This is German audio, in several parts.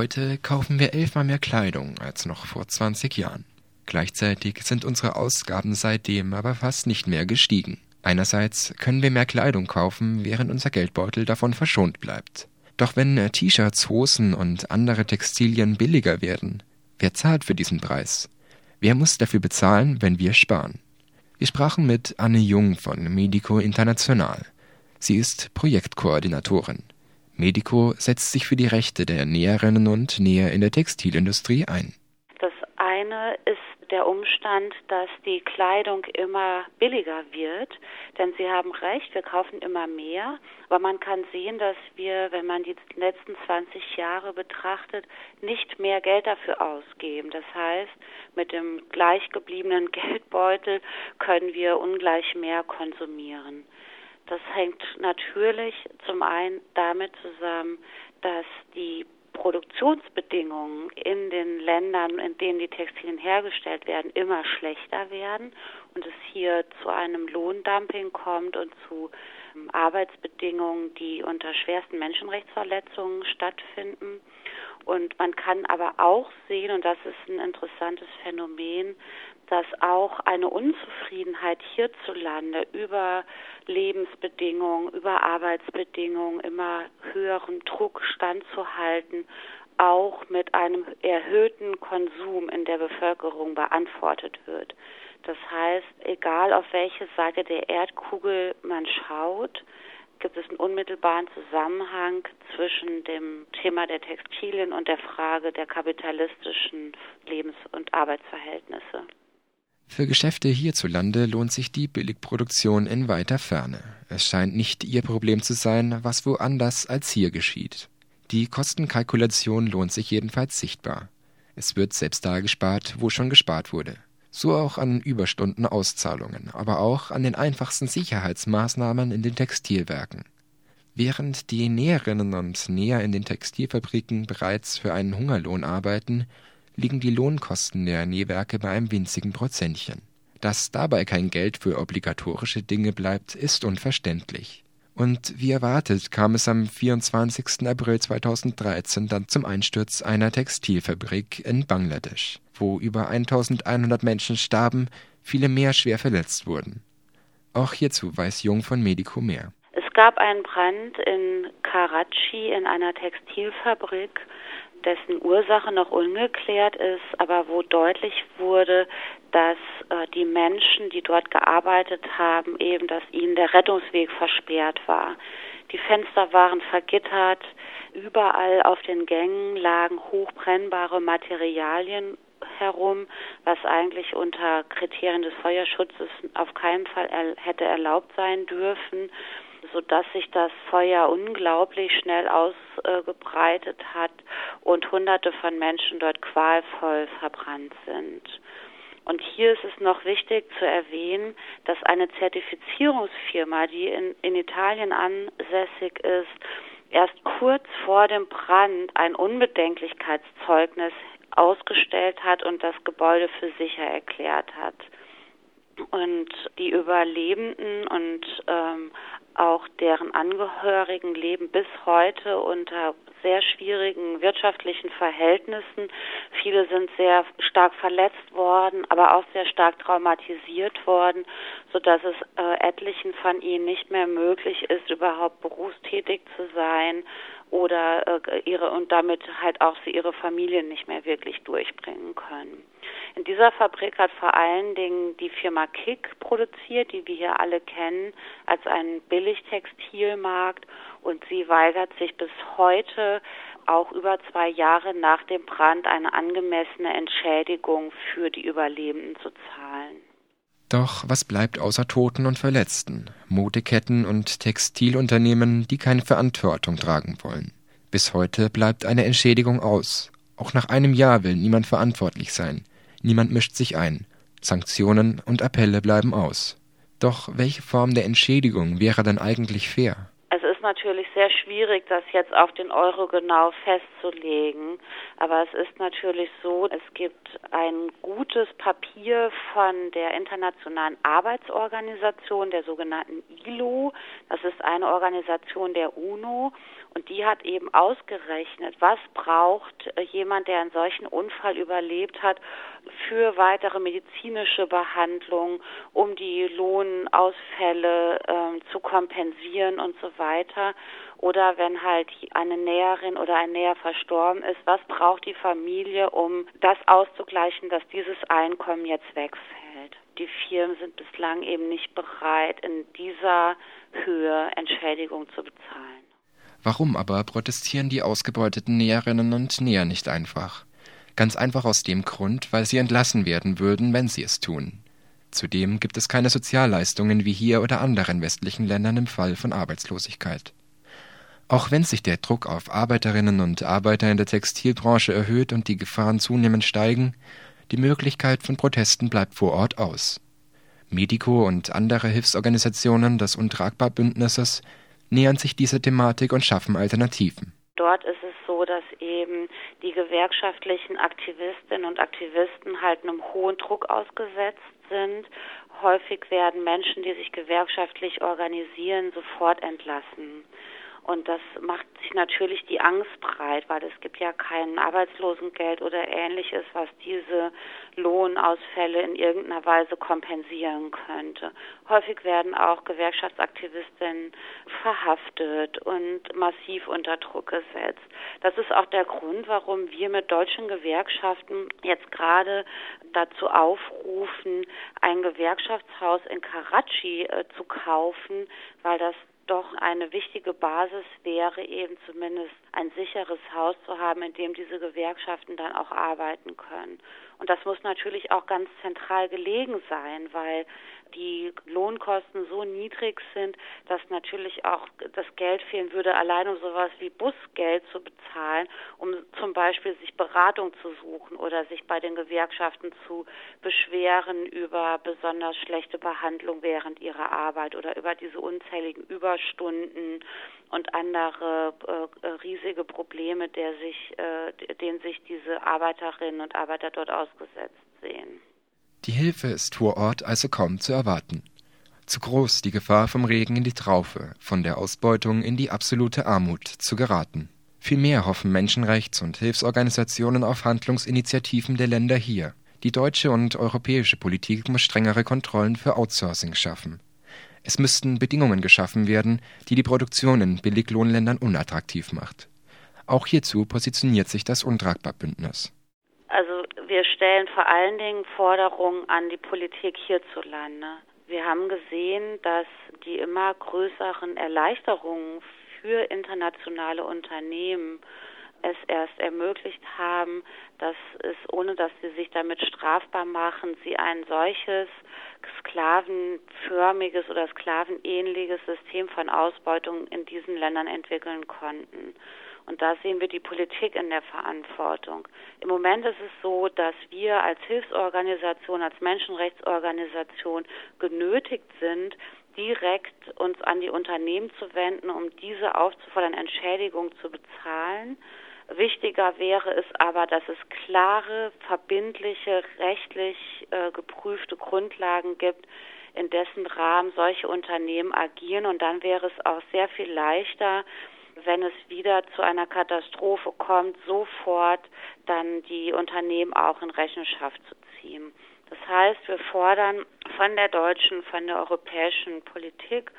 Heute kaufen wir elfmal mehr Kleidung als noch vor 20 Jahren. Gleichzeitig sind unsere Ausgaben seitdem aber fast nicht mehr gestiegen. Einerseits können wir mehr Kleidung kaufen, während unser Geldbeutel davon verschont bleibt. Doch wenn T-Shirts, Hosen und andere Textilien billiger werden, wer zahlt für diesen Preis? Wer muss dafür bezahlen, wenn wir sparen? Wir sprachen mit Anne Jung von Medico International. Sie ist Projektkoordinatorin. Medico setzt sich für die Rechte der Näherinnen und Näher in der Textilindustrie ein. Das eine ist der Umstand, dass die Kleidung immer billiger wird. Denn Sie haben recht, wir kaufen immer mehr. Aber man kann sehen, dass wir, wenn man die letzten 20 Jahre betrachtet, nicht mehr Geld dafür ausgeben. Das heißt, mit dem gleich gebliebenen Geldbeutel können wir ungleich mehr konsumieren. Das hängt natürlich zum einen damit zusammen, dass die Produktionsbedingungen in den Ländern, in denen die Textilien hergestellt werden, immer schlechter werden und es hier zu einem Lohndumping kommt und zu ähm, Arbeitsbedingungen, die unter schwersten Menschenrechtsverletzungen stattfinden. Und man kann aber auch sehen, und das ist ein interessantes Phänomen, dass auch eine Unzufriedenheit hierzulande über Lebensbedingungen, über Arbeitsbedingungen, immer höheren Druck standzuhalten, auch mit einem erhöhten Konsum in der Bevölkerung beantwortet wird. Das heißt, egal auf welche Seite der Erdkugel man schaut, gibt es einen unmittelbaren Zusammenhang zwischen dem Thema der Textilien und der Frage der kapitalistischen Lebens- und Arbeitsverhältnisse. Für Geschäfte hierzulande lohnt sich die Billigproduktion in weiter Ferne. Es scheint nicht ihr Problem zu sein, was woanders als hier geschieht. Die Kostenkalkulation lohnt sich jedenfalls sichtbar. Es wird selbst da gespart, wo schon gespart wurde. So auch an Überstundenauszahlungen, aber auch an den einfachsten Sicherheitsmaßnahmen in den Textilwerken. Während die Näherinnen und Näher in den Textilfabriken bereits für einen Hungerlohn arbeiten, liegen die Lohnkosten der Nähwerke bei einem winzigen Prozentchen. Dass dabei kein Geld für obligatorische Dinge bleibt, ist unverständlich. Und wie erwartet kam es am 24. April 2013 dann zum Einsturz einer Textilfabrik in Bangladesch, wo über 1100 Menschen starben, viele mehr schwer verletzt wurden. Auch hierzu weiß Jung von Medico mehr. Es gab einen Brand in Karachi in einer Textilfabrik dessen Ursache noch ungeklärt ist, aber wo deutlich wurde, dass äh, die Menschen, die dort gearbeitet haben, eben, dass ihnen der Rettungsweg versperrt war. Die Fenster waren vergittert, überall auf den Gängen lagen hochbrennbare Materialien herum, was eigentlich unter Kriterien des Feuerschutzes auf keinen Fall er hätte erlaubt sein dürfen sodass sich das Feuer unglaublich schnell ausgebreitet hat und Hunderte von Menschen dort qualvoll verbrannt sind. Und hier ist es noch wichtig zu erwähnen, dass eine Zertifizierungsfirma, die in, in Italien ansässig ist, erst kurz vor dem Brand ein Unbedenklichkeitszeugnis ausgestellt hat und das Gebäude für sicher erklärt hat. Und die Überlebenden und ähm, auch deren Angehörigen leben bis heute unter sehr schwierigen wirtschaftlichen Verhältnissen. Viele sind sehr stark verletzt worden, aber auch sehr stark traumatisiert worden, sodass es äh, etlichen von ihnen nicht mehr möglich ist, überhaupt berufstätig zu sein oder äh, ihre und damit halt auch sie ihre Familien nicht mehr wirklich durchbringen können. In dieser Fabrik hat vor allen Dingen die Firma Kick produziert, die wir hier alle kennen, als einen Billigtextilmarkt und sie weigert sich bis heute auch über zwei Jahre nach dem Brand eine angemessene Entschädigung für die Überlebenden zu zahlen. Doch was bleibt außer Toten und Verletzten? Modeketten und Textilunternehmen, die keine Verantwortung tragen wollen. Bis heute bleibt eine Entschädigung aus. Auch nach einem Jahr will niemand verantwortlich sein. Niemand mischt sich ein. Sanktionen und Appelle bleiben aus. Doch welche Form der Entschädigung wäre dann eigentlich fair? Ist natürlich sehr schwierig, das jetzt auf den Euro genau festzulegen. Aber es ist natürlich so, es gibt ein gutes Papier von der Internationalen Arbeitsorganisation, der sogenannten ILO. Das ist eine Organisation der UNO. Die hat eben ausgerechnet, was braucht jemand, der einen solchen Unfall überlebt hat, für weitere medizinische Behandlung, um die Lohnausfälle äh, zu kompensieren und so weiter. Oder wenn halt eine Näherin oder ein Näher verstorben ist, was braucht die Familie, um das auszugleichen, dass dieses Einkommen jetzt wegfällt? Die Firmen sind bislang eben nicht bereit, in dieser Höhe Entschädigung zu bezahlen. Warum aber protestieren die ausgebeuteten Näherinnen und Näher nicht einfach? Ganz einfach aus dem Grund, weil sie entlassen werden würden, wenn sie es tun. Zudem gibt es keine Sozialleistungen wie hier oder anderen westlichen Ländern im Fall von Arbeitslosigkeit. Auch wenn sich der Druck auf Arbeiterinnen und Arbeiter in der Textilbranche erhöht und die Gefahren zunehmend steigen, die Möglichkeit von Protesten bleibt vor Ort aus. Medico und andere Hilfsorganisationen des Untragbar-Bündnisses nähern sich dieser Thematik und schaffen Alternativen. Dort ist es so, dass eben die gewerkschaftlichen Aktivistinnen und Aktivisten halt einem hohen Druck ausgesetzt sind. Häufig werden Menschen, die sich gewerkschaftlich organisieren, sofort entlassen. Und das macht sich natürlich die Angst breit, weil es gibt ja kein Arbeitslosengeld oder ähnliches, was diese Lohnausfälle in irgendeiner Weise kompensieren könnte. Häufig werden auch Gewerkschaftsaktivistinnen verhaftet und massiv unter Druck gesetzt. Das ist auch der Grund, warum wir mit deutschen Gewerkschaften jetzt gerade dazu aufrufen, ein Gewerkschaftshaus in Karachi äh, zu kaufen, weil das doch eine wichtige Basis wäre, eben zumindest ein sicheres Haus zu haben, in dem diese Gewerkschaften dann auch arbeiten können. Und das muss natürlich auch ganz zentral gelegen sein, weil die Lohnkosten so niedrig sind, dass natürlich auch das Geld fehlen würde, allein um sowas wie Busgeld zu bezahlen, um zum Beispiel sich Beratung zu suchen oder sich bei den Gewerkschaften zu beschweren über besonders schlechte Behandlung während ihrer Arbeit oder über diese unzähligen Überstunden und andere äh, riesige Probleme, der sich, äh, denen sich diese Arbeiterinnen und Arbeiter dort ausgesetzt sehen. Die Hilfe ist vor Ort also kaum zu erwarten. Zu groß die Gefahr, vom Regen in die Traufe, von der Ausbeutung in die absolute Armut zu geraten. Vielmehr hoffen Menschenrechts- und Hilfsorganisationen auf Handlungsinitiativen der Länder hier. Die deutsche und europäische Politik muss strengere Kontrollen für Outsourcing schaffen. Es müssten Bedingungen geschaffen werden, die die Produktion in Billiglohnländern unattraktiv macht. Auch hierzu positioniert sich das Untragbar-Bündnis. Also wir stellen vor allen Dingen Forderungen an die Politik hierzulande. Wir haben gesehen, dass die immer größeren Erleichterungen für internationale Unternehmen es erst ermöglicht haben, dass es, ohne dass sie sich damit strafbar machen, sie ein solches sklavenförmiges oder sklavenähnliches System von Ausbeutung in diesen Ländern entwickeln konnten. Und da sehen wir die Politik in der Verantwortung. Im Moment ist es so, dass wir als Hilfsorganisation, als Menschenrechtsorganisation genötigt sind, direkt uns an die Unternehmen zu wenden, um diese aufzufordern, Entschädigung zu bezahlen. Wichtiger wäre es aber, dass es klare, verbindliche, rechtlich äh, geprüfte Grundlagen gibt, in dessen Rahmen solche Unternehmen agieren. Und dann wäre es auch sehr viel leichter, wenn es wieder zu einer Katastrophe kommt, sofort dann die Unternehmen auch in Rechenschaft zu ziehen. Das heißt, wir fordern von der deutschen, von der europäischen Politik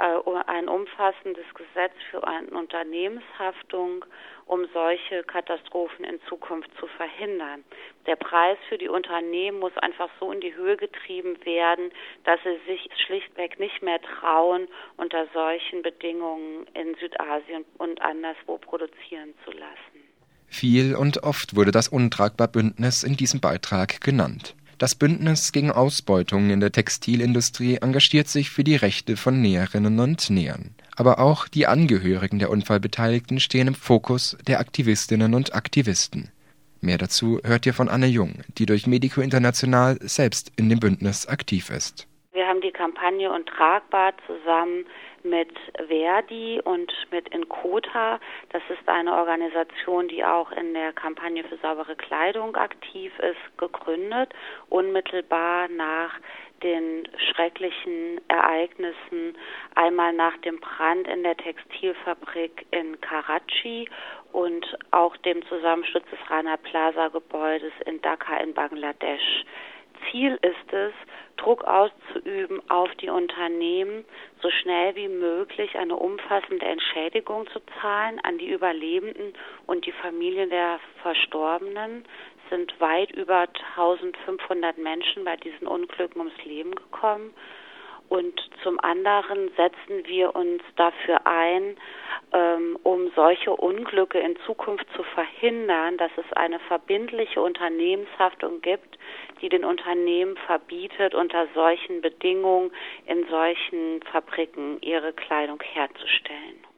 ein umfassendes Gesetz für eine Unternehmenshaftung, um solche Katastrophen in Zukunft zu verhindern. Der Preis für die Unternehmen muss einfach so in die Höhe getrieben werden, dass sie sich schlichtweg nicht mehr trauen, unter solchen Bedingungen in Südasien und anderswo produzieren zu lassen. Viel und oft wurde das Untragbar Bündnis in diesem Beitrag genannt. Das Bündnis gegen Ausbeutung in der Textilindustrie engagiert sich für die Rechte von Näherinnen und Nähern. Aber auch die Angehörigen der Unfallbeteiligten stehen im Fokus der Aktivistinnen und Aktivisten. Mehr dazu hört ihr von Anne Jung, die durch Medico International selbst in dem Bündnis aktiv ist. Wir haben die Kampagne und Tragbar zusammen mit Verdi und mit Inkota. Das ist eine Organisation, die auch in der Kampagne für saubere Kleidung aktiv ist, gegründet, unmittelbar nach den schrecklichen Ereignissen, einmal nach dem Brand in der Textilfabrik in Karachi und auch dem Zusammensturz des Rana Plaza Gebäudes in Dhaka in Bangladesch. Ziel ist es, Druck auszuüben auf die Unternehmen, so schnell wie möglich eine umfassende Entschädigung zu zahlen an die Überlebenden und die Familien der Verstorbenen. Es sind weit über 1500 Menschen bei diesen Unglücken ums Leben gekommen. Und zum anderen setzen wir uns dafür ein, ähm, um solche Unglücke in Zukunft zu verhindern, dass es eine verbindliche Unternehmenshaftung gibt, die den Unternehmen verbietet, unter solchen Bedingungen in solchen Fabriken ihre Kleidung herzustellen.